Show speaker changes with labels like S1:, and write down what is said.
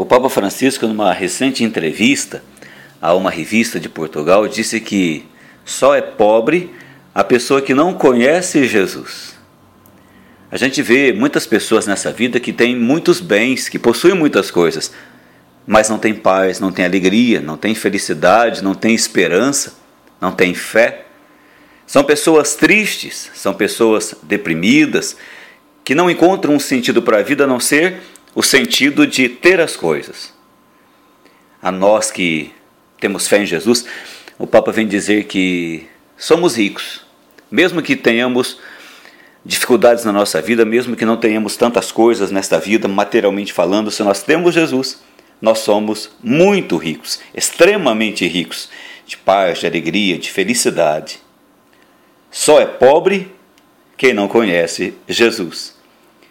S1: O Papa Francisco, numa recente entrevista a uma revista de Portugal, disse que só é pobre a pessoa que não conhece Jesus. A gente vê muitas pessoas nessa vida que têm muitos bens, que possuem muitas coisas, mas não tem paz, não tem alegria, não tem felicidade, não tem esperança, não tem fé. São pessoas tristes, são pessoas deprimidas, que não encontram um sentido para a vida a não ser o sentido de ter as coisas. A nós que temos fé em Jesus, o Papa vem dizer que somos ricos, mesmo que tenhamos dificuldades na nossa vida, mesmo que não tenhamos tantas coisas nesta vida, materialmente falando, se nós temos Jesus, nós somos muito ricos, extremamente ricos, de paz, de alegria, de felicidade. Só é pobre quem não conhece Jesus.